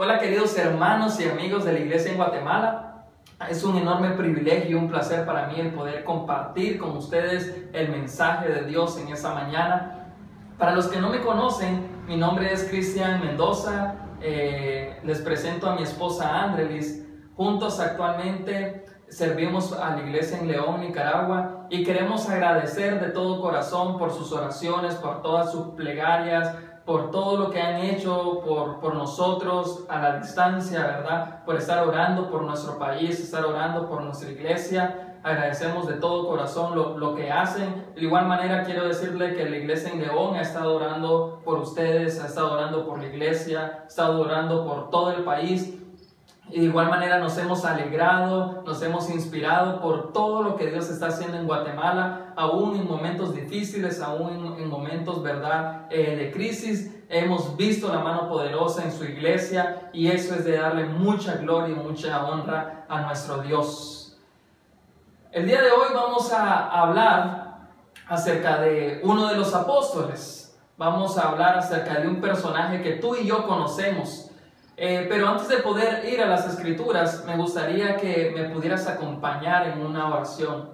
Hola queridos hermanos y amigos de la iglesia en Guatemala. Es un enorme privilegio y un placer para mí el poder compartir con ustedes el mensaje de Dios en esta mañana. Para los que no me conocen, mi nombre es Cristian Mendoza. Eh, les presento a mi esposa Andrelis. Juntos actualmente servimos a la iglesia en León, Nicaragua, y queremos agradecer de todo corazón por sus oraciones, por todas sus plegarias, por todo lo que han hecho por, por, nosotros a la distancia, ¿verdad? Por estar orando por nuestro país, estar orando por nuestra iglesia. Agradecemos de todo corazón lo, lo, que hacen. De igual manera quiero decirle que la iglesia en León ha estado orando por ustedes, ha estado orando por la iglesia, ha estado orando por todo el país. Y de igual manera nos hemos alegrado, nos hemos inspirado por todo lo que Dios está haciendo en Guatemala, aún en momentos difíciles, aún en, momentos, ¿verdad?, eh, de crisis. Hemos visto la mano poderosa en su iglesia y eso es de darle mucha gloria y mucha honra a nuestro Dios. El día de hoy vamos a hablar acerca de uno de los apóstoles. Vamos a hablar acerca de un personaje que tú y yo conocemos eh, pero antes de poder ir a las escrituras, me gustaría que me pudieras acompañar en una oración.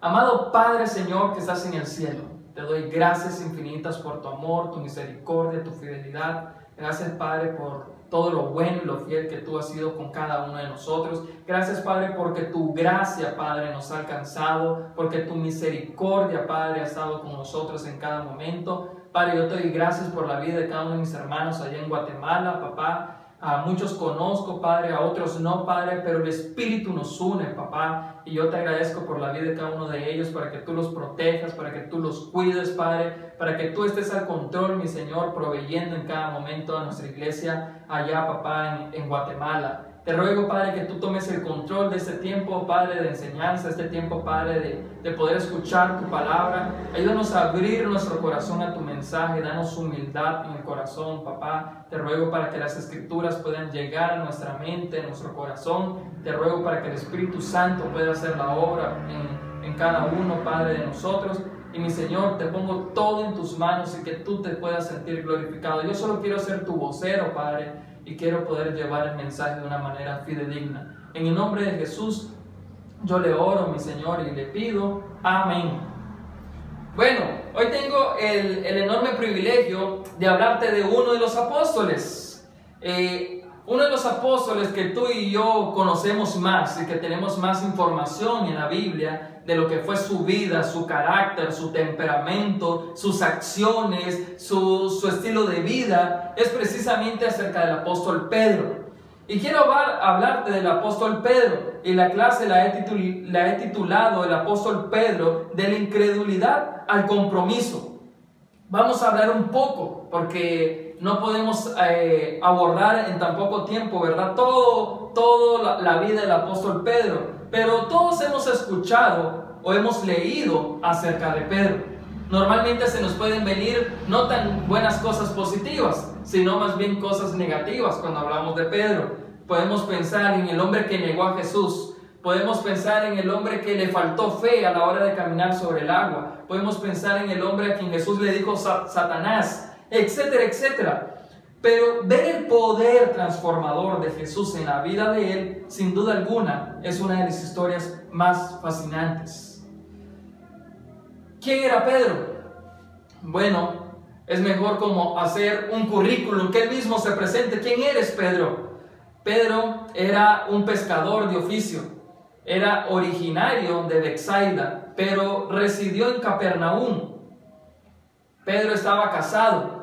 Amado Padre Señor que estás en el cielo, te doy gracias infinitas por tu amor, tu misericordia, tu fidelidad. Gracias Padre por todo lo bueno y lo fiel que tú has sido con cada uno de nosotros. Gracias Padre porque tu gracia Padre nos ha alcanzado, porque tu misericordia Padre ha estado con nosotros en cada momento. Padre, yo te doy gracias por la vida de cada uno de mis hermanos allá en Guatemala, papá. A muchos conozco, Padre, a otros no, Padre, pero el Espíritu nos une, papá. Y yo te agradezco por la vida de cada uno de ellos, para que tú los protejas, para que tú los cuides, Padre, para que tú estés al control, mi Señor, proveyendo en cada momento a nuestra iglesia allá, papá, en, Guatemala. Te ruego, Padre, que tú tomes el control de este tiempo, Padre, de enseñanza, este tiempo, Padre, de, de, poder escuchar tu palabra. Ayúdanos a abrir nuestro corazón a tu mensaje, danos humildad en el corazón, papá. Te ruego para que las escrituras puedan llegar a nuestra mente, a nuestro corazón. Te ruego para que el Espíritu Santo pueda hacer la obra en, en cada uno, Padre, de nosotros. Y mi Señor, te pongo todo en tus manos y que tú te puedas sentir glorificado. Yo solo quiero ser tu vocero, Padre y quiero poder llevar el mensaje de una manera fidedigna. En el nombre de Jesús, yo le oro, mi Señor, y le pido, amén. Bueno, hoy tengo el, el enorme privilegio de hablarte de uno de los apóstoles. Eh, uno de los apóstoles que tú y yo conocemos más y que tenemos más información en la Biblia de lo que fue su vida, su carácter, su temperamento, sus acciones, su, su estilo de vida, es precisamente acerca del apóstol Pedro. Y quiero hablar, hablarte del apóstol Pedro. Y la clase la he, la he titulado El apóstol Pedro de la incredulidad al compromiso. Vamos a hablar un poco, porque no podemos eh, abordar en tan poco tiempo, ¿verdad? Todo, toda la vida del apóstol Pedro. Pero todos hemos escuchado o hemos leído acerca de Pedro. Normalmente se nos pueden venir no tan buenas cosas positivas, sino más bien cosas negativas cuando hablamos de Pedro. Podemos pensar en el hombre que negó a Jesús, Podemos pensar en el hombre que le faltó fe a la hora de caminar sobre el agua. Podemos pensar en el hombre a quien Jesús le dijo Satanás, etcétera, etcétera. Pero ver el poder transformador de Jesús en la vida de él, sin duda alguna, es una de las historias más fascinantes. ¿Quién era Pedro? Bueno, es mejor como hacer un currículum, que él mismo se presente. ¿Quién eres, Pedro? Pedro era un pescador de oficio, era originario de Bexaida, pero residió en Capernaum. Pedro estaba casado,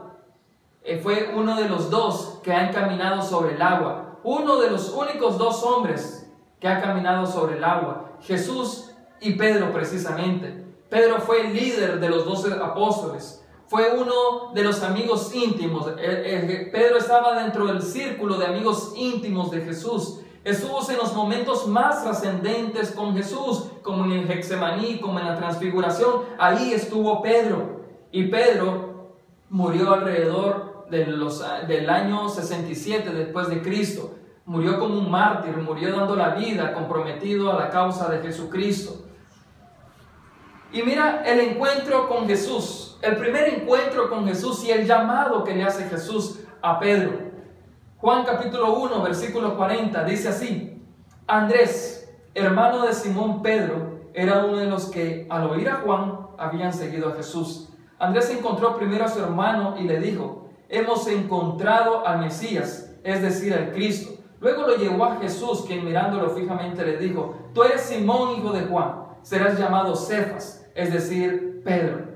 fue uno de los dos que han caminado sobre el agua, uno de los únicos dos hombres que ha caminado sobre el agua, Jesús y Pedro precisamente. Pedro fue el líder de los doce apóstoles, fue uno de los amigos íntimos. Eh, eh, Pedro estaba dentro del círculo de amigos íntimos de Jesús. Estuvo en los momentos más trascendentes con Jesús, como en el Hexemaní, como en la transfiguración. Ahí estuvo Pedro. Y Pedro murió alrededor los, del año 67 después de Cristo. Murió como un mártir, murió dando la vida comprometido a la causa de Jesucristo. Y mira el encuentro con Jesús, el primer encuentro con Jesús y el llamado que le hace Jesús a Pedro. Juan capítulo 1, versículo 40 dice así, Andrés, hermano de Simón Pedro, era uno de los que al oír a Juan habían seguido a Jesús. Andrés encontró primero a su hermano y le dijo, hemos encontrado al Mesías, es decir, al Cristo. Luego lo llevó a Jesús, quien mirándolo fijamente le dijo, tú eres Simón, hijo de Juan, serás llamado Cefas, es decir, Pedro.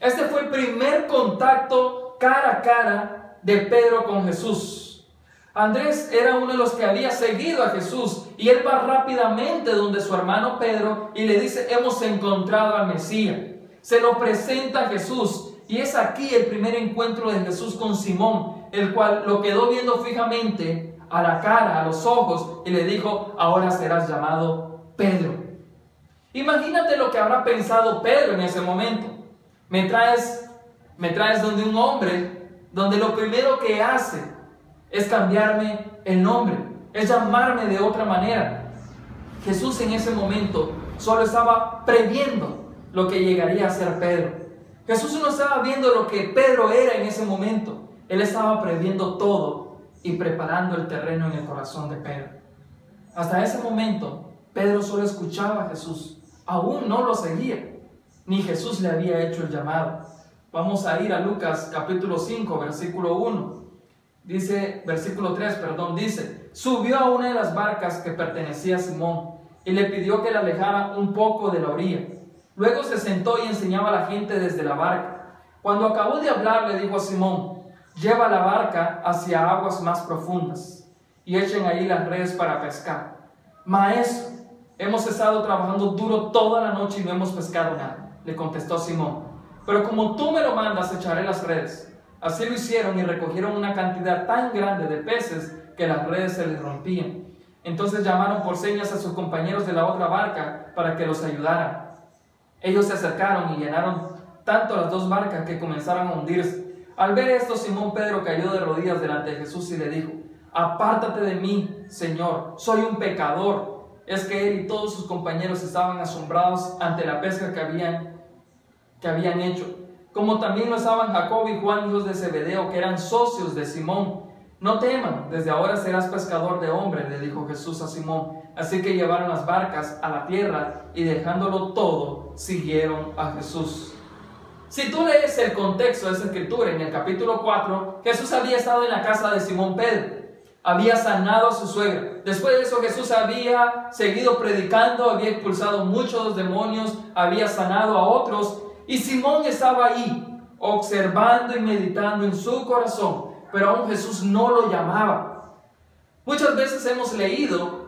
Este fue el primer contacto cara a cara de Pedro con Jesús. Andrés era uno de los que había seguido a Jesús y él va rápidamente donde su hermano Pedro y le dice, hemos encontrado al Mesías. Se lo presenta a Jesús y es aquí el primer encuentro de Jesús con Simón, el cual lo quedó viendo fijamente a la cara, a los ojos y le dijo, ahora serás llamado Pedro. Imagínate lo que habrá pensado Pedro en ese momento. Me traes, me traes donde un hombre, donde lo primero que hace es cambiarme el nombre, es llamarme de otra manera. Jesús en ese momento solo estaba previendo lo que llegaría a ser Pedro. Jesús no estaba viendo lo que Pedro era en ese momento. Él estaba previendo todo y preparando el terreno en el corazón de Pedro. Hasta ese momento, Pedro solo escuchaba a Jesús aún no lo seguía, ni Jesús le había hecho el llamado. Vamos a ir a Lucas capítulo 5, versículo 1. Dice, versículo 3, perdón, dice, subió a una de las barcas que pertenecía a Simón y le pidió que la alejara un poco de la orilla. Luego se sentó y enseñaba a la gente desde la barca. Cuando acabó de hablar, le dijo a Simón, lleva la barca hacia aguas más profundas y echen ahí las redes para pescar. Maestro, Hemos estado trabajando duro toda la noche y no hemos pescado nada, le contestó Simón. Pero como tú me lo mandas, echaré las redes. Así lo hicieron y recogieron una cantidad tan grande de peces que las redes se les rompían. Entonces llamaron por señas a sus compañeros de la otra barca para que los ayudaran. Ellos se acercaron y llenaron tanto las dos barcas que comenzaron a hundirse. Al ver esto, Simón Pedro cayó de rodillas delante de Jesús y le dijo, Apártate de mí, Señor, soy un pecador es que él y todos sus compañeros estaban asombrados ante la pesca que habían, que habían hecho, como también lo estaban Jacob y Juan, hijos de Zebedeo, que eran socios de Simón. No teman, desde ahora serás pescador de hombres, le dijo Jesús a Simón. Así que llevaron las barcas a la tierra y dejándolo todo, siguieron a Jesús. Si tú lees el contexto de esa escritura en el capítulo 4, Jesús había estado en la casa de Simón Pedro había sanado a su suegra. Después de eso Jesús había seguido predicando, había expulsado muchos demonios, había sanado a otros y Simón estaba ahí observando y meditando en su corazón, pero aún Jesús no lo llamaba. Muchas veces hemos leído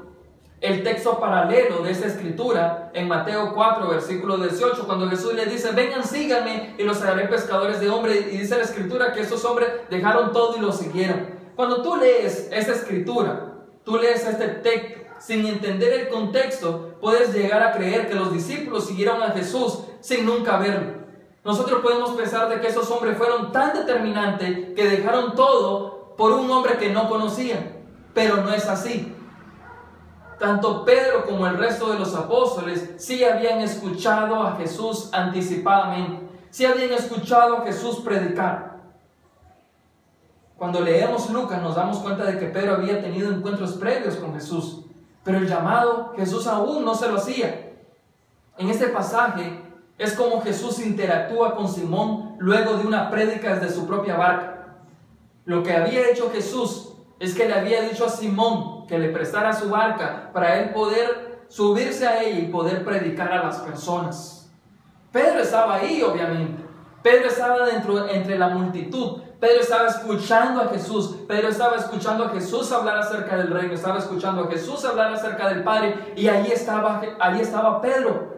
el texto paralelo de esta escritura en Mateo 4, versículo 18, cuando Jesús le dice, vengan, síganme y los haré pescadores de hombres. Y dice la escritura que esos hombres dejaron todo y lo siguieron. Cuando tú lees esta escritura, tú lees este texto sin entender el contexto, puedes llegar a creer que los discípulos siguieron a Jesús sin nunca verlo. Nosotros podemos pensar de que esos hombres fueron tan determinantes que dejaron todo por un hombre que no conocían, pero no es así. Tanto Pedro como el resto de los apóstoles sí habían escuchado a Jesús anticipadamente, sí habían escuchado a Jesús predicar. Cuando leemos Lucas nos damos cuenta de que Pedro había tenido encuentros previos con Jesús, pero el llamado Jesús aún no se lo hacía. En este pasaje es como Jesús interactúa con Simón luego de una prédica desde su propia barca. Lo que había hecho Jesús es que le había dicho a Simón que le prestara su barca para él poder subirse a ella y poder predicar a las personas. Pedro estaba ahí, obviamente. Pedro estaba dentro entre la multitud, Pedro estaba escuchando a Jesús, Pedro estaba escuchando a Jesús hablar acerca del reino, estaba escuchando a Jesús hablar acerca del Padre y ahí estaba, ahí estaba Pedro.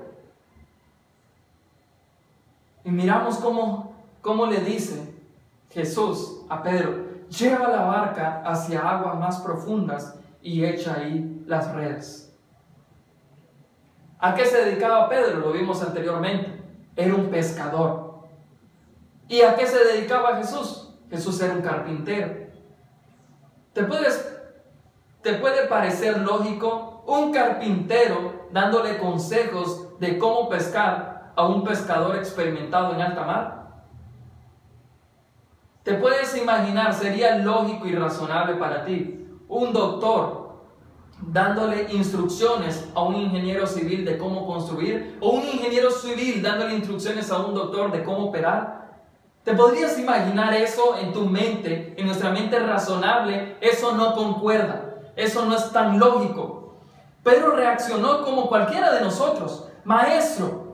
Y miramos cómo, cómo le dice Jesús a Pedro, lleva la barca hacia aguas más profundas y echa ahí las redes. ¿A qué se dedicaba Pedro? Lo vimos anteriormente. Era un pescador. ¿Y a qué se dedicaba Jesús? Jesús era un carpintero. ¿Te, puedes, ¿Te puede parecer lógico un carpintero dándole consejos de cómo pescar a un pescador experimentado en alta mar? Te puedes imaginar, sería lógico y razonable para ti, un doctor dándole instrucciones a un ingeniero civil de cómo construir o un ingeniero civil dándole instrucciones a un doctor de cómo operar. ¿Te podrías imaginar eso en tu mente, en nuestra mente razonable? Eso no concuerda, eso no es tan lógico. Pedro reaccionó como cualquiera de nosotros. Maestro,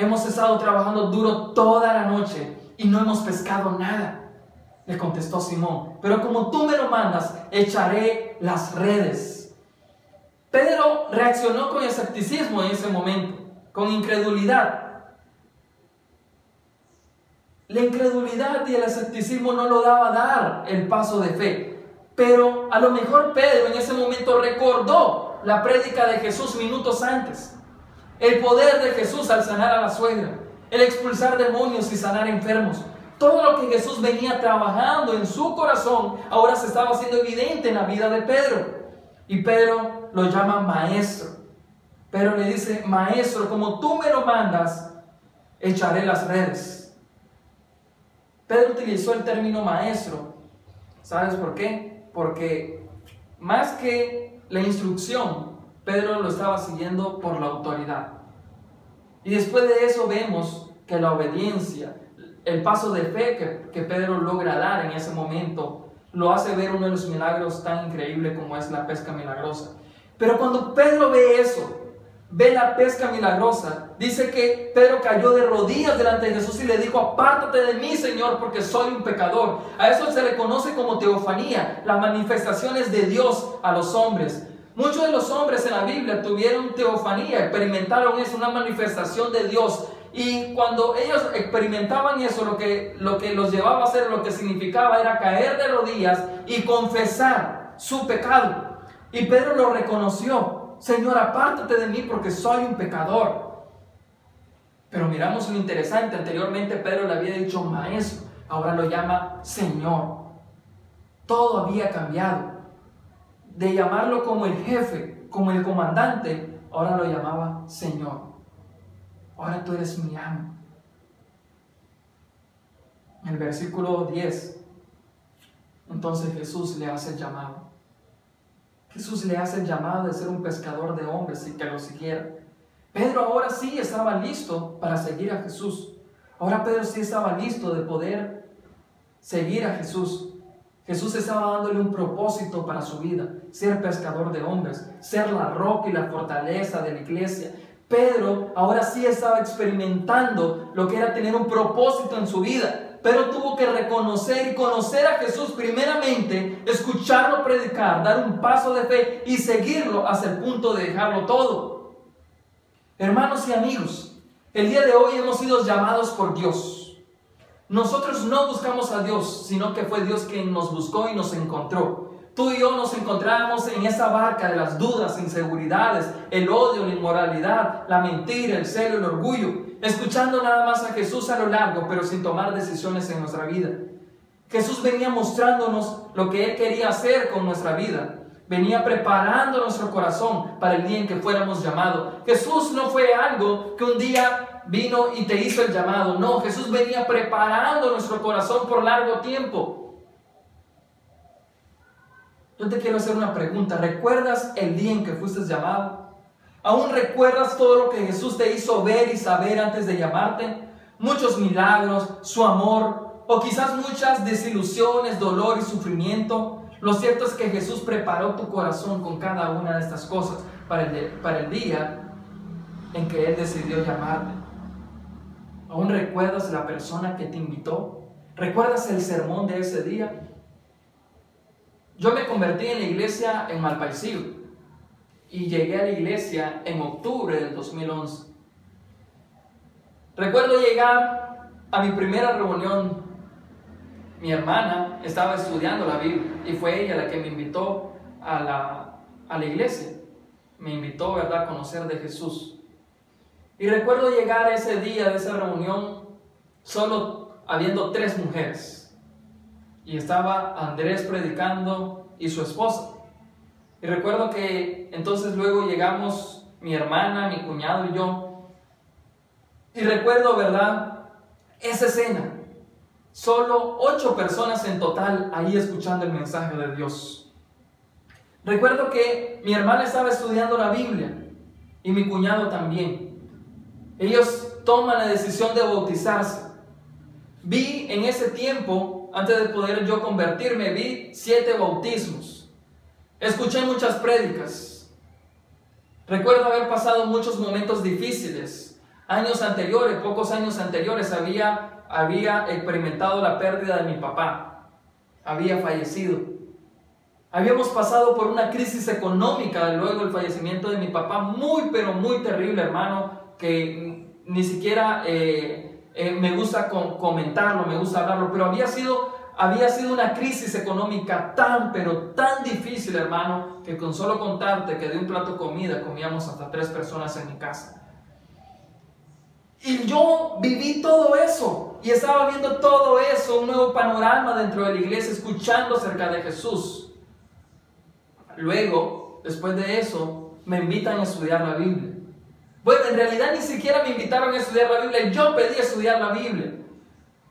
hemos estado trabajando duro toda la noche y no hemos pescado nada. Le contestó Simón, pero como tú me lo mandas, echaré las redes. Pedro reaccionó con escepticismo en ese momento, con incredulidad. La incredulidad y el escepticismo no lo daba dar el paso de fe. Pero a lo mejor Pedro en ese momento recordó la prédica de Jesús minutos antes. El poder de Jesús al sanar a la suegra. El expulsar demonios y sanar enfermos. Todo lo que Jesús venía trabajando en su corazón ahora se estaba haciendo evidente en la vida de Pedro. Y Pedro lo llama maestro. Pero le dice, maestro, como tú me lo mandas, echaré las redes. Pedro utilizó el término maestro. ¿Sabes por qué? Porque más que la instrucción, Pedro lo estaba siguiendo por la autoridad. Y después de eso vemos que la obediencia, el paso de fe que, Pedro logra dar en ese momento lo hace ver uno de los milagros tan increíble como es la pesca milagrosa. Pero cuando Pedro ve eso, ve la pesca milagrosa, dice que Pedro cayó de rodillas delante de Jesús y le dijo, apártate de mí, Señor, porque soy un pecador. A eso se le conoce como teofanía, las manifestaciones de Dios a los hombres. Muchos de los hombres en la Biblia tuvieron teofanía, experimentaron eso, una manifestación de Dios y cuando ellos experimentaban eso, lo que, lo que los llevaba a hacer, lo que significaba era caer de rodillas y confesar su pecado. Y Pedro lo reconoció. Señor, apártate de mí porque soy un pecador. Pero miramos lo interesante. Anteriormente Pedro le había dicho maestro. Ahora lo llama Señor. Todo había cambiado. De llamarlo como el jefe, como el comandante, ahora lo llamaba Señor ahora tú eres mi amo. En el versículo 10, entonces Jesús le hace el llamado. Jesús le hace el llamado de ser un pescador de hombres y que lo siguiera. Pedro ahora sí estaba listo para seguir a Jesús. Ahora Pedro sí estaba listo de poder seguir a Jesús. Jesús estaba dándole un propósito para su vida, ser pescador de hombres, ser la roca y la fortaleza de la iglesia, Pedro ahora sí estaba experimentando lo que era tener un propósito en su vida. Pero tuvo que reconocer y conocer a Jesús primeramente, escucharlo predicar, dar un paso de fe y seguirlo hasta el punto de dejarlo todo. Hermanos y amigos, el día de hoy hemos sido llamados por Dios. Nosotros no buscamos a Dios, sino que fue Dios quien nos buscó y nos encontró. Tú y yo nos encontramos en esa barca de las dudas, inseguridades, el odio, la inmoralidad, la mentira, el celo, el orgullo, escuchando nada más a Jesús a lo largo, pero sin tomar decisiones en nuestra vida. Jesús venía mostrándonos lo que Él quería hacer con nuestra vida. Venía preparando nuestro corazón para el día en que fuéramos llamados. Jesús no fue algo que un día vino y te hizo el llamado. No, Jesús venía preparando nuestro corazón por largo tiempo. Yo te quiero hacer una pregunta. ¿Recuerdas el día en que fuiste llamado? ¿Aún recuerdas todo lo que Jesús te hizo ver y saber antes de llamarte? Muchos milagros, su amor, o quizás muchas desilusiones, dolor y sufrimiento. Lo cierto es que Jesús preparó tu corazón con cada una de estas cosas para el, para el día en que Él decidió llamarte. ¿Aún recuerdas la persona que te invitó? ¿Recuerdas el sermón de ese día? Yo me convertí en la iglesia en Malpaisillo y llegué a la iglesia en octubre del 2011. Recuerdo llegar a mi primera reunión. Mi hermana estaba estudiando la Biblia y fue ella la que me invitó a la, a la iglesia. Me invitó, a conocer de Jesús. Y recuerdo llegar ese día de esa reunión solo habiendo tres mujeres y estaba Andrés predicando y su esposa. Y recuerdo que entonces luego llegamos mi hermana, mi cuñado y yo. Y recuerdo, ¿verdad? Esa escena. Solo ocho personas en total ahí escuchando el mensaje de Dios. Recuerdo que mi hermana estaba estudiando la Biblia y mi cuñado también. Ellos toman la decisión de bautizarse. Vi en ese tiempo, antes de poder yo convertirme, vi siete bautismos. Escuché muchas prédicas. Recuerdo haber pasado muchos momentos difíciles. Años anteriores, pocos años anteriores, había, había experimentado la pérdida de mi papá. Había fallecido. Habíamos pasado por una crisis económica luego del fallecimiento de mi papá, muy pero muy terrible, hermano, que ni siquiera eh, eh, me gusta comentarlo, me gusta hablarlo, pero había sido, había sido una crisis económica tan, pero tan difícil, hermano, que con solo contarte que de un plato comida comíamos hasta tres personas en mi casa. Y yo viví todo eso y estaba viendo todo eso, un nuevo panorama dentro de la iglesia, escuchando acerca de Jesús. Luego, después de eso, me invitan a estudiar la Biblia. Bueno, en realidad ni siquiera me invitaron a estudiar la Biblia, yo pedí estudiar la Biblia.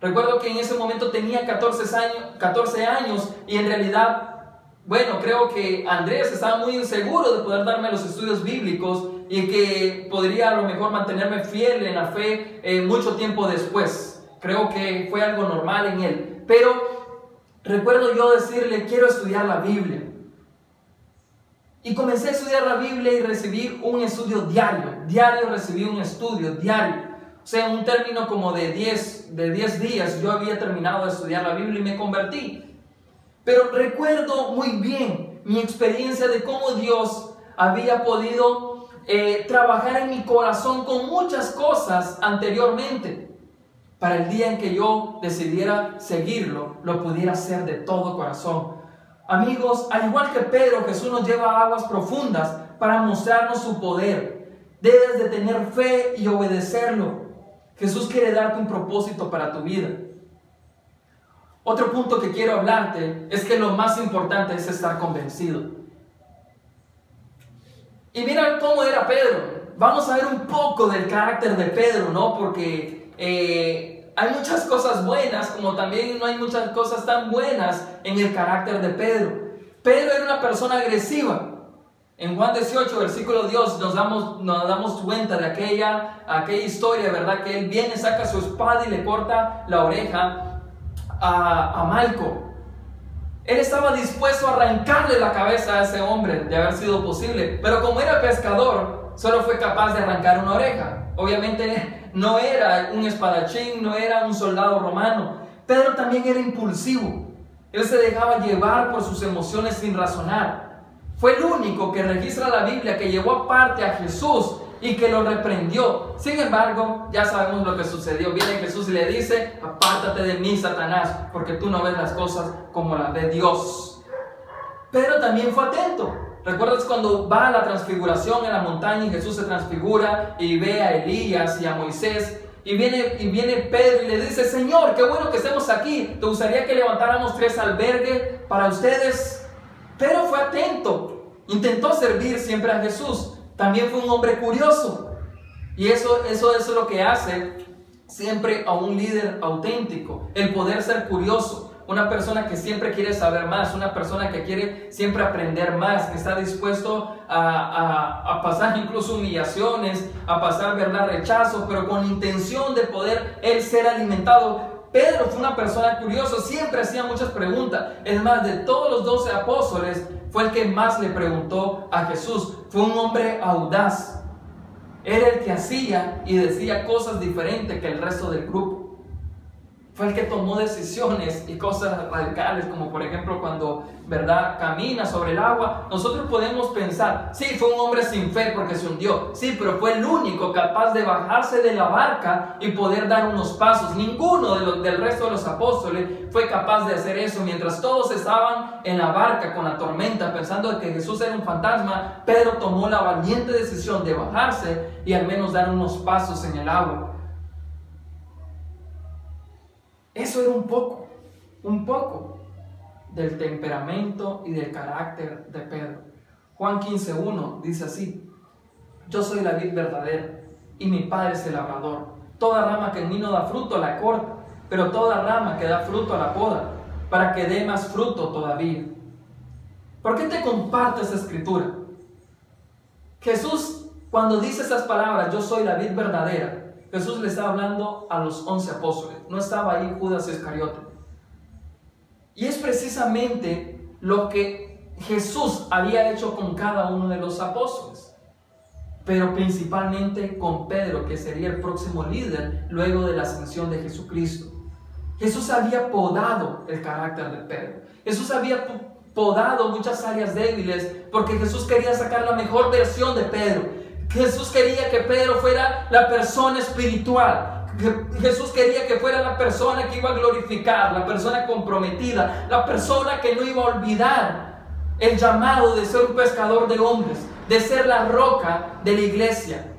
Recuerdo que en ese momento tenía 14 años, 14 años y en realidad, bueno, creo que Andrés estaba muy inseguro de poder darme los estudios bíblicos y que podría a lo mejor mantenerme fiel en la fe eh, mucho tiempo después. Creo que fue algo normal en él. Pero recuerdo yo decirle, quiero estudiar la Biblia. Y comencé a estudiar la Biblia y recibí un estudio diario. Diario recibí un estudio, diario. O sea, un término como de 10 de días yo había terminado de estudiar la Biblia y me convertí. Pero recuerdo muy bien mi experiencia de cómo Dios había podido eh, trabajar en mi corazón con muchas cosas anteriormente. Para el día en que yo decidiera seguirlo, lo pudiera hacer de todo corazón. Amigos, al igual que Pedro, Jesús nos lleva a aguas profundas para mostrarnos su poder. Debes de tener fe y obedecerlo. Jesús quiere darte un propósito para tu vida. Otro punto que quiero hablarte es que lo más importante es estar convencido. Y mira cómo era Pedro. Vamos a ver un poco del carácter de Pedro, ¿no? Porque eh, hay muchas cosas buenas, como también no hay muchas cosas tan buenas en el carácter de Pedro. Pedro era una persona agresiva. En Juan 18, versículo 2, nos damos, nos damos cuenta de aquella, aquella historia, ¿verdad? Que él viene, saca su espada y le corta la oreja a, a Malco. Él estaba dispuesto a arrancarle la cabeza a ese hombre, de haber sido posible. Pero como era pescador, solo fue capaz de arrancar una oreja. Obviamente no era un espadachín, no era un soldado romano. Pedro también era impulsivo. Él se dejaba llevar por sus emociones sin razonar. Fue el único que registra la Biblia que llevó aparte a Jesús y que lo reprendió. Sin embargo, ya sabemos lo que sucedió. Viene Jesús y le dice, apártate de mí, Satanás, porque tú no ves las cosas como las ve Dios. Pero también fue atento. ¿Recuerdas cuando va a la transfiguración en la montaña y Jesús se transfigura y ve a Elías y a Moisés? Y viene, y viene Pedro y le dice, Señor, qué bueno que estemos aquí. ¿Te gustaría que levantáramos tres albergues para ustedes? Pero fue atento. Intentó servir siempre a Jesús. También fue un hombre curioso. Y eso, eso, eso es lo que hace siempre a un líder auténtico. El poder ser curioso una persona que siempre quiere saber más, una persona que quiere siempre aprender más, que está dispuesto a, pasar incluso humillaciones, a pasar, ¿verdad?, rechazos, pero con intención de poder él ser alimentado. Pedro fue una persona curiosa, siempre hacía muchas preguntas. Es más, de todos los doce apóstoles, fue el que más le preguntó a Jesús. Fue un hombre audaz. Era el que hacía y decía cosas diferentes que el resto del grupo fue el que tomó decisiones y cosas radicales, como por ejemplo cuando, ¿verdad?, camina sobre el agua. Nosotros podemos pensar, sí, fue un hombre sin fe porque se hundió, sí, pero fue el único capaz de bajarse de la barca y poder dar unos pasos. Ninguno de del resto de los apóstoles fue capaz de hacer eso. Mientras todos estaban en la barca con la tormenta pensando que Jesús era un fantasma, Pedro tomó la valiente decisión de bajarse y al menos dar unos pasos en el agua. Eso era un poco, un poco del temperamento y del carácter de Pedro. Juan 15.1 dice así, yo soy la vid verdadera y mi padre es el labrador. Toda rama que en mí no da fruto la corta pero toda rama que da fruto la poda, para que dé más fruto todavía. ¿Por qué te comparto esta escritura? Jesús, cuando dice estas palabras, yo soy la vid verdadera, Jesús le estaba hablando a los once apóstoles, no estaba ahí Judas Iscariote. Y es precisamente lo que Jesús había hecho con cada uno de los apóstoles, pero principalmente con Pedro, que sería el próximo líder luego de la ascensión de Jesucristo. Jesús había podado el carácter de Pedro. Jesús había podado muchas áreas débiles porque Jesús quería sacar la mejor versión de Pedro. Jesús quería que Pedro fuera la persona espiritual. Jesús quería que fuera la persona que iba a glorificar, la persona comprometida, la persona que no iba a olvidar el llamado de ser un pescador de hombres, de ser la roca de la iglesia,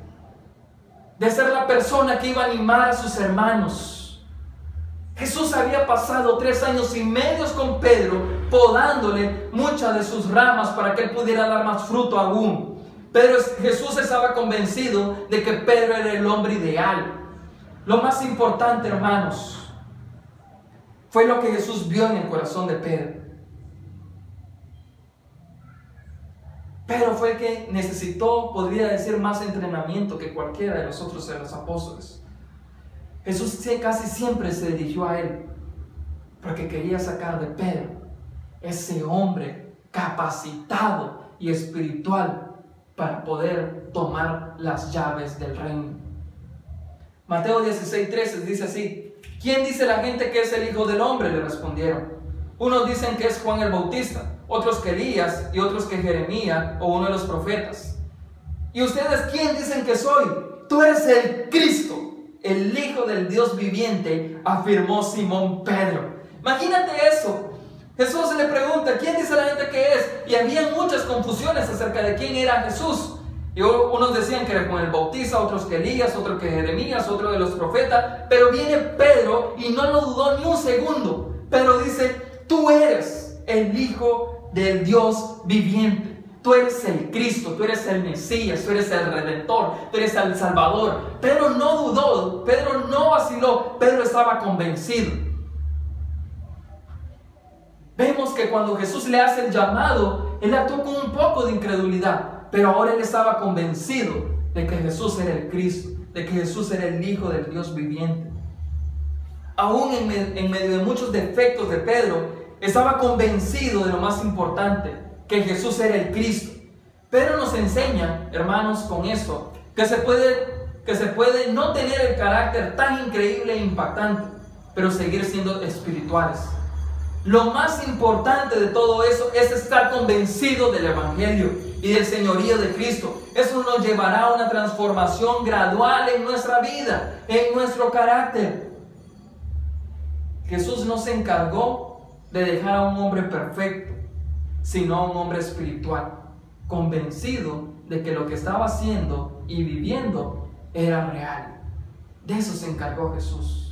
de ser la persona que iba a animar a sus hermanos. Jesús había pasado tres años y medio con Pedro, podándole muchas de sus ramas para que él pudiera dar más fruto aún. Pero Jesús estaba convencido de que Pedro era el hombre ideal. Lo más importante, hermanos, fue lo que Jesús vio en el corazón de Pedro. Pedro fue el que necesitó, podría decir, más entrenamiento que cualquiera de los otros de los apóstoles. Jesús casi siempre se dirigió a él porque quería sacar de Pedro ese hombre capacitado y espiritual para poder tomar las llaves del reino. Mateo 16, 13 dice así, ¿quién dice la gente que es el Hijo del Hombre? Le respondieron. Unos dicen que es Juan el Bautista, otros que Elías y otros que Jeremías o uno de los profetas. ¿Y ustedes quién dicen que soy? Tú eres el Cristo el Hijo del Dios viviente, afirmó Simón Pedro. Imagínate eso. Jesús le pregunta, ¿quién dice la gente que es? Y había muchas confusiones acerca de quién era Jesús. Y unos decían que era Juan el Bautista, otros que Elías, otros que Jeremías, otro de los profetas. Pero viene Pedro y no lo dudó ni un segundo. Pero dice, tú eres el Hijo del Dios viviente. Tú eres el Cristo, tú eres el Mesías, tú eres el Redentor, tú eres el Salvador. Pedro no dudó, Pedro no vaciló, Pedro estaba convencido. Vemos que cuando Jesús le hace el llamado, él actuó con un poco de incredulidad, pero ahora él estaba convencido de que Jesús era el Cristo, de que Jesús era el Hijo del Dios viviente. Aún en, medio de muchos defectos de Pedro, estaba convencido de lo más importante, que Jesús era el Cristo. Pero nos enseña, hermanos, con esto, que se puede, que se puede no tener el carácter tan increíble e impactante, pero seguir siendo espirituales. Lo más importante de todo eso es estar convencido del Evangelio y del señorío de Cristo. Eso nos llevará a una transformación gradual en nuestra vida, en nuestro carácter. Jesús no se encargó de dejar a un hombre perfecto, sino un hombre espiritual, convencido de que lo que estaba haciendo y viviendo era real. De eso se encargó Jesús.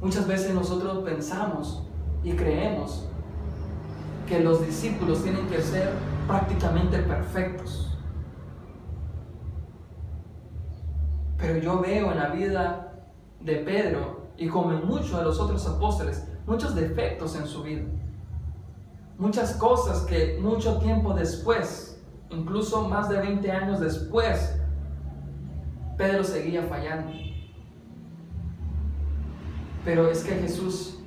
Muchas veces nosotros pensamos y creemos que los discípulos tienen que ser prácticamente perfectos. Pero yo veo en la vida de Pedro y como en muchos de los otros apóstoles, muchos defectos en su vida muchas cosas que mucho tiempo después, incluso más de 20 años después, Pedro seguía fallando. Pero es que Jesús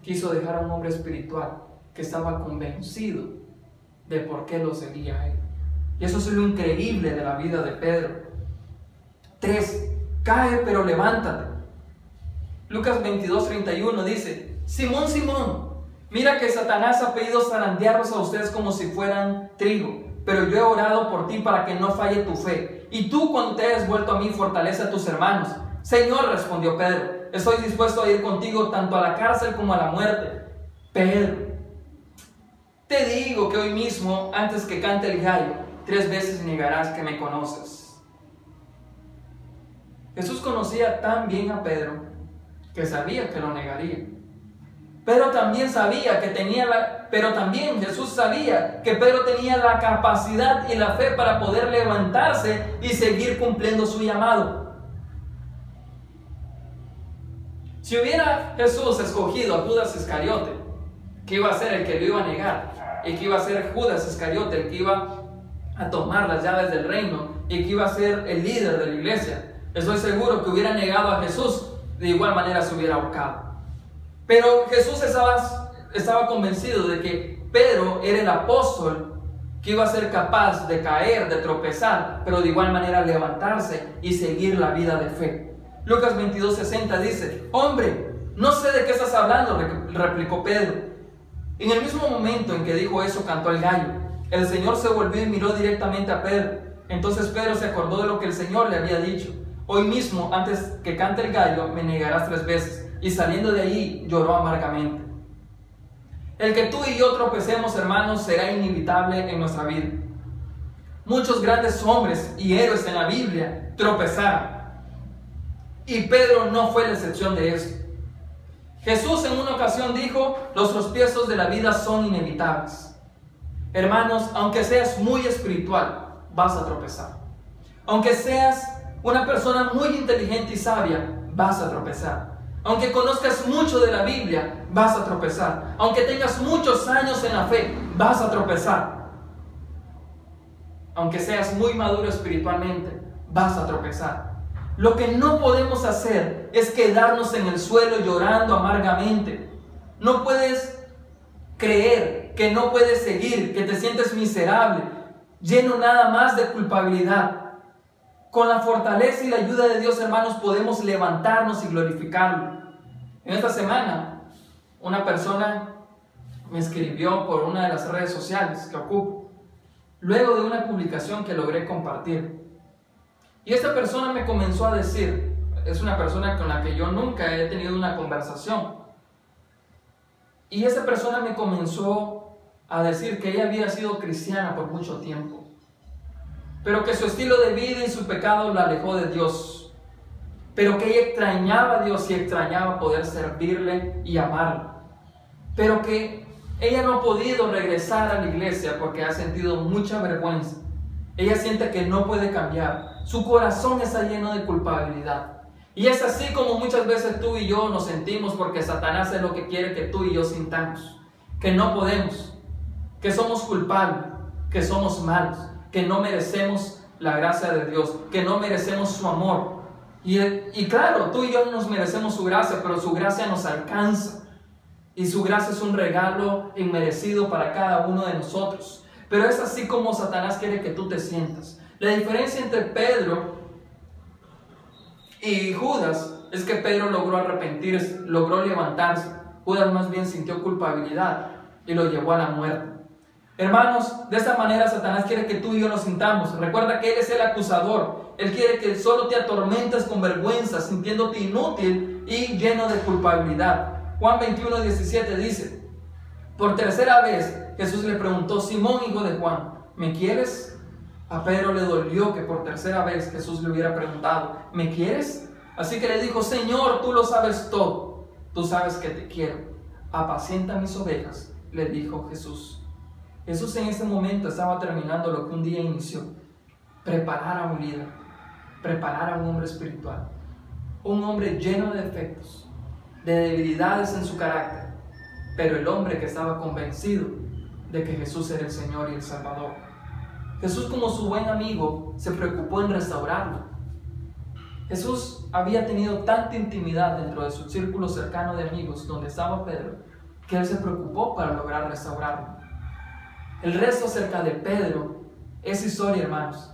quiso dejar a un hombre espiritual que estaba convencido de por qué lo seguía él. Y eso es lo increíble de la vida de Pedro. 3. Cae pero levántate. Lucas 22, 31 dice, Simón, Simón, Mira que Satanás ha pedido zarandearlos a ustedes como si fueran trigo, pero yo he orado por ti para que no falle tu fe. Y tú cuando te hayas vuelto a mí, fortalece a tus hermanos. Señor, respondió Pedro, estoy dispuesto a ir contigo tanto a la cárcel como a la muerte. Pedro, te digo que hoy mismo, antes que cante el gallo, tres veces negarás que me conoces. Jesús conocía tan bien a Pedro que sabía que lo negaría. Pero también sabía que tenía la, pero también Jesús sabía que Pedro tenía la capacidad y la fe para poder levantarse y seguir cumpliendo su llamado. Si hubiera Jesús escogido a Judas Iscariote, que iba a ser el que lo iba a negar, y que iba a ser Judas Iscariote el que iba a tomar las llaves del reino, y que iba a ser el líder de la iglesia, estoy seguro que hubiera negado a Jesús, de igual manera se hubiera ahorcado. Pero Jesús estaba, estaba convencido de que Pedro era el apóstol que iba a ser capaz de caer, de tropezar, pero de igual manera levantarse y seguir la vida de fe. Lucas 22:60 dice, hombre, no sé de qué estás hablando, replicó Pedro. En el mismo momento en que dijo eso, cantó el gallo. El Señor se volvió y miró directamente a Pedro. Entonces Pedro se acordó de lo que el Señor le había dicho. Hoy mismo, antes que cante el gallo, me negarás tres veces. Y saliendo de ahí, lloró amargamente. El que tú y yo tropecemos, hermanos, será inevitable en nuestra vida. Muchos grandes hombres y héroes en la Biblia tropezaron. Y Pedro no fue la excepción de eso. Jesús en una ocasión dijo, los tropiezos de la vida son inevitables. Hermanos, aunque seas muy espiritual, vas a tropezar. Aunque seas una persona muy inteligente y sabia, vas a tropezar. Aunque conozcas mucho de la Biblia, vas a tropezar. Aunque tengas muchos años en la fe, vas a tropezar. Aunque seas muy maduro espiritualmente, vas a tropezar. Lo que no podemos hacer es quedarnos en el suelo llorando amargamente. No puedes creer que no puedes seguir, que te sientes miserable, lleno nada más de culpabilidad. Con la fortaleza y la ayuda de Dios, hermanos, podemos levantarnos y glorificarlo. En esta semana, una persona me escribió por una de las redes sociales que ocupo, luego de una publicación que logré compartir. Y esta persona me comenzó a decir, es una persona con la que yo nunca he tenido una conversación, y esa persona me comenzó a decir que ella había sido cristiana por mucho tiempo, pero que su estilo de vida y su pecado la alejó de Dios, pero que ella extrañaba a Dios y extrañaba poder servirle y amarle, pero que ella no ha podido regresar a la iglesia porque ha sentido mucha vergüenza. Ella siente que no puede cambiar. Su corazón está lleno de culpabilidad. Y es así como muchas veces tú y yo nos sentimos porque Satanás es lo que quiere que tú y yo sintamos. Que no podemos, que somos culpables, que somos malos, que no merecemos la gracia de Dios, que no merecemos su amor. Y, claro, tú y yo no nos merecemos su gracia, pero su gracia nos alcanza. Y su gracia es un regalo inmerecido para cada uno de nosotros. Pero es así como Satanás quiere que tú te sientas. La diferencia entre Pedro y Judas es que Pedro logró arrepentirse, logró levantarse. Judas más bien sintió culpabilidad y lo llevó a la muerte. Hermanos, de esta manera Satanás quiere que tú y yo nos sintamos. Recuerda que Él es el acusador. Él quiere que solo te atormentes con vergüenza, sintiéndote inútil y lleno de culpabilidad. Juan 21, 17 dice, por tercera vez Jesús le preguntó, Simón, hijo de Juan, ¿me quieres? A Pedro le dolió que por tercera vez Jesús le hubiera preguntado, ¿me quieres? Así que le dijo, Señor, tú lo sabes todo, tú sabes que te quiero. Apacienta mis ovejas, le dijo Jesús. Jesús en ese momento estaba terminando lo que un día inició. Preparar a un líder, preparar a un hombre espiritual, un hombre lleno de defectos, de debilidades en su carácter, pero el hombre que estaba convencido de que Jesús era el Señor y el Salvador. Jesús como su buen amigo se preocupó en restaurarlo. Jesús había tenido tanta intimidad dentro de su círculo cercano de amigos donde estaba Pedro, que él se preocupó para lograr restaurarlo. El resto acerca de Pedro es historia, hermanos.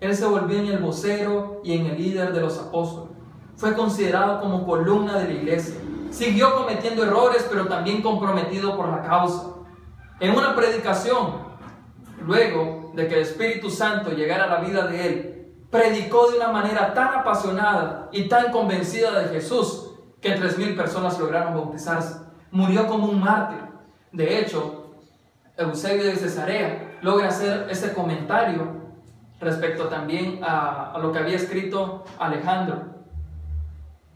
Él se volvió en el vocero y en el líder de los apóstoles. Fue considerado como columna de la iglesia. Siguió cometiendo errores, pero también comprometido por la causa. En una predicación, luego de que el Espíritu Santo llegara a la vida de él, predicó de una manera tan apasionada y tan convencida de Jesús que tres mil personas lograron bautizarse. Murió como un mártir. De hecho, Eusebio de Cesarea logra hacer ese comentario respecto también a, lo que había escrito Alejandro.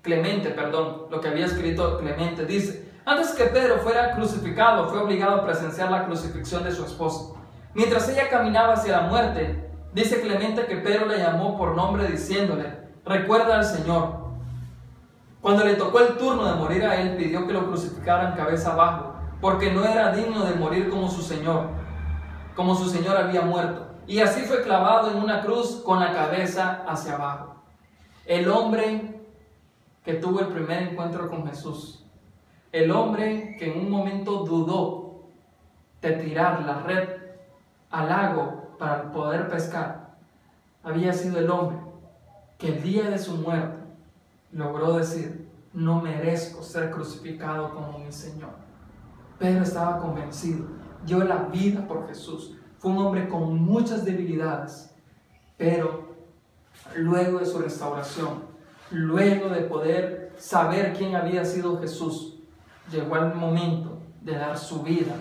Clemente, perdón, lo que había escrito Clemente. Dice, antes que Pedro fuera crucificado, fue obligado a presenciar la crucifixión de su esposa. Mientras ella caminaba hacia la muerte, dice Clemente que Pedro le llamó por nombre diciéndole, recuerda al Señor. Cuando le tocó el turno de morir a él, pidió que lo crucificaran cabeza abajo, porque no era digno de morir como su Señor, como su Señor había muerto. Y así fue clavado en una cruz con la cabeza hacia abajo. El hombre que tuvo el primer encuentro con Jesús, el hombre que en un momento dudó de tirar la red al lago para poder pescar, había sido el hombre que el día de su muerte logró decir, no merezco ser crucificado como mi Señor. Pedro estaba convencido, dio la vida por Jesús. Fue un hombre con muchas debilidades, pero luego de su restauración, luego de poder saber quién había sido Jesús, llegó el momento de dar su vida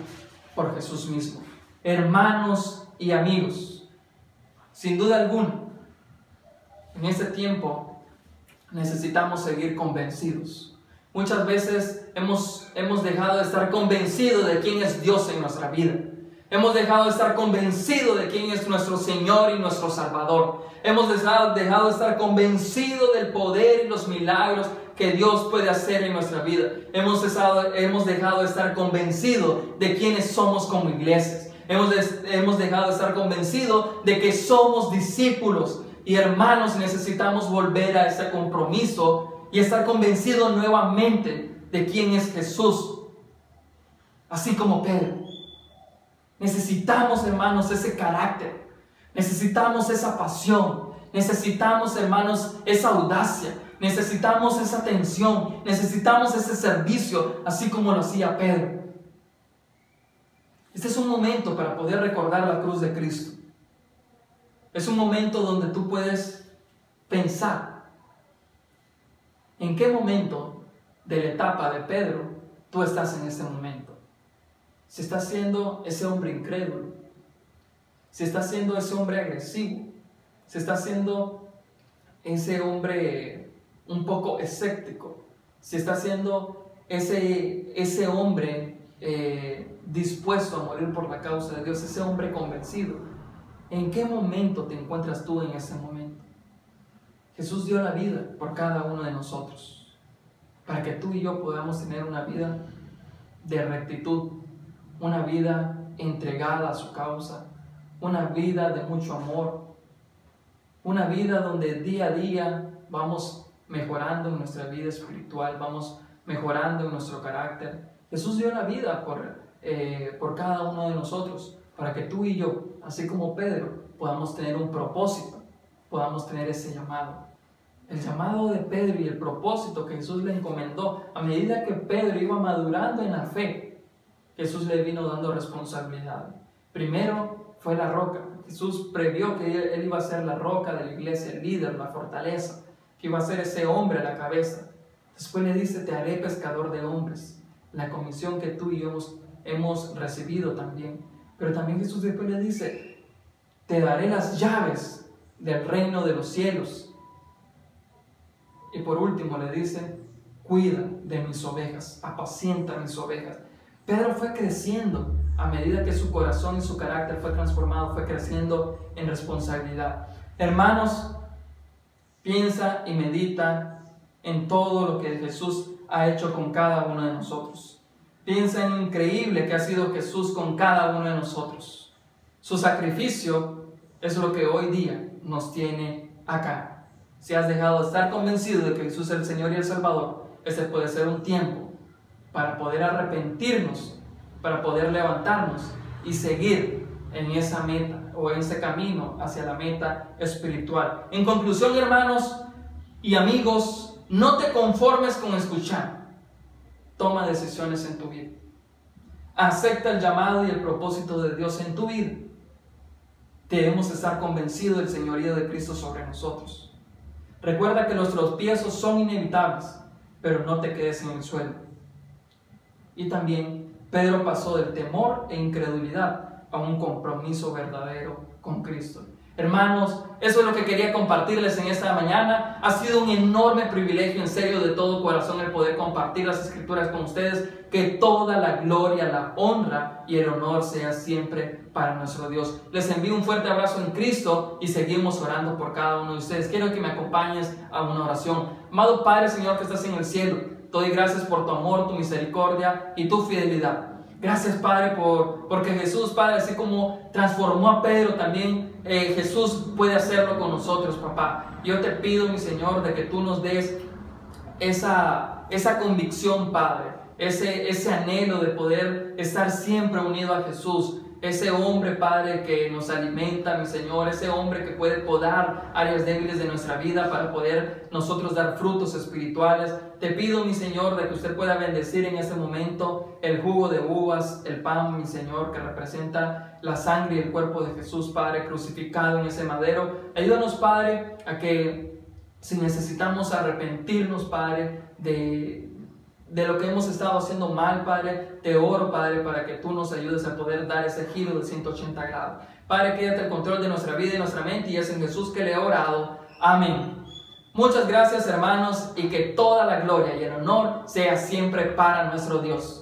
por Jesús mismo. Hermanos y amigos, sin duda alguna, en este tiempo necesitamos seguir convencidos. Muchas veces hemos, hemos dejado de estar convencidos de quién es Dios en nuestra vida. Hemos dejado de estar convencidos de quién es nuestro Señor y nuestro Salvador. Hemos dejado, dejado de estar convencidos del poder y los milagros que Dios puede hacer en nuestra vida. Hemos, hemos dejado de estar convencidos de quiénes somos como iglesias. Hemos, hemos dejado de estar convencidos de que somos discípulos y hermanos, necesitamos volver a ese compromiso y estar convencidos nuevamente de quién es Jesús. Así como Pedro. Necesitamos, hermanos, ese carácter. Necesitamos esa pasión. Necesitamos, hermanos, esa audacia. Necesitamos esa atención. Necesitamos ese servicio, así como lo hacía Pedro. Este es un momento para poder recordar la cruz de Cristo. Es un momento donde tú puedes pensar en qué momento de la etapa de Pedro tú estás en este momento. Si estás siendo ese hombre incrédulo, si estás siendo ese hombre agresivo, si estás siendo ese hombre un poco escéptico, si estás siendo ese, ese hombre eh, dispuesto a morir por la causa de Dios, ese hombre convencido, ¿En qué momento te encuentras tú en ese momento? Jesús dio la vida por cada uno de nosotros, para que tú y yo podamos tener una vida de rectitud, una vida entregada a su causa, una vida de mucho amor, una vida donde día a día vamos mejorando en nuestra vida espiritual, vamos mejorando en nuestro carácter. Jesús dio la vida por, eh, por cada uno de nosotros, para que tú y yo así como Pedro, podamos tener un propósito, podamos tener ese llamado. El llamado de Pedro y el propósito que Jesús le encomendó, a medida que Pedro iba madurando en la fe, Jesús le vino dando responsabilidad. Primero fue la roca. Jesús previó que él iba a ser la roca de la iglesia, el líder, la fortaleza, que iba a ser ese hombre a la cabeza. Después le dice, te haré pescador de hombres. La comisión que tú y yo hemos, hemos recibido también. Pero también Jesús después le dice, te daré las llaves del reino de los cielos. Y por último le dice, cuida de mis ovejas, apacienta mis ovejas. Pedro fue creciendo a medida que su corazón y su carácter fue transformado, fue creciendo en responsabilidad. Hermanos, piensa y medita en todo lo que Jesús ha hecho con cada uno de nosotros. Piensa en lo increíble que ha sido Jesús con cada uno de nosotros. Su sacrificio es lo que hoy día nos tiene acá. Si has dejado de estar convencido de que Jesús es el Señor y el Salvador, ese puede ser un tiempo para poder arrepentirnos, para poder levantarnos y seguir en esa meta o en ese camino hacia la meta espiritual. En conclusión, hermanos y amigos, no te conformes con escuchar Toma decisiones en tu vida. Acepta el llamado y el propósito de Dios en tu vida. Debemos estar convencidos del señorío de Cristo sobre nosotros. Recuerda que nuestros piezos son inevitables, pero no te quedes en el suelo. Y también Pedro pasó del temor e incredulidad a un compromiso verdadero con Cristo. Hermanos, eso es lo que quería compartirles en esta mañana. Ha sido un enorme privilegio, en serio, de todo corazón, el poder compartir las escrituras con ustedes. Que toda la gloria, la honra y el honor sea siempre para nuestro Dios. Les envío un fuerte abrazo en Cristo y seguimos orando por cada uno de ustedes. Quiero que me acompañes a una oración. Amado Padre, Señor, que estás en el cielo, te doy gracias por tu amor, tu misericordia y tu fidelidad. Gracias, Padre, por, porque Jesús, Padre, así como transformó a Pedro, también eh, Jesús puede hacerlo con nosotros, papá. Yo te pido, mi Señor, de que tú nos des esa, esa convicción, Padre, ese, ese anhelo de poder estar siempre unido a Jesús, ese hombre, Padre, que nos alimenta, mi Señor, ese hombre que puede podar áreas débiles de nuestra vida para poder nosotros dar frutos espirituales. Te pido, mi Señor, de que usted pueda bendecir en este momento el jugo de uvas, el pan, mi Señor, que representa la sangre y el cuerpo de Jesús, Padre, crucificado en ese madero. Ayúdanos, Padre, a que si necesitamos arrepentirnos, Padre, de, de lo que hemos estado haciendo mal, Padre, te oro, Padre, para que tú nos ayudes a poder dar ese giro de 180 grados. Padre, quédate el control de nuestra vida y nuestra mente y es en Jesús que le he orado. Amén. Muchas gracias, hermanos, y que toda la gloria y el honor sea siempre para nuestro Dios.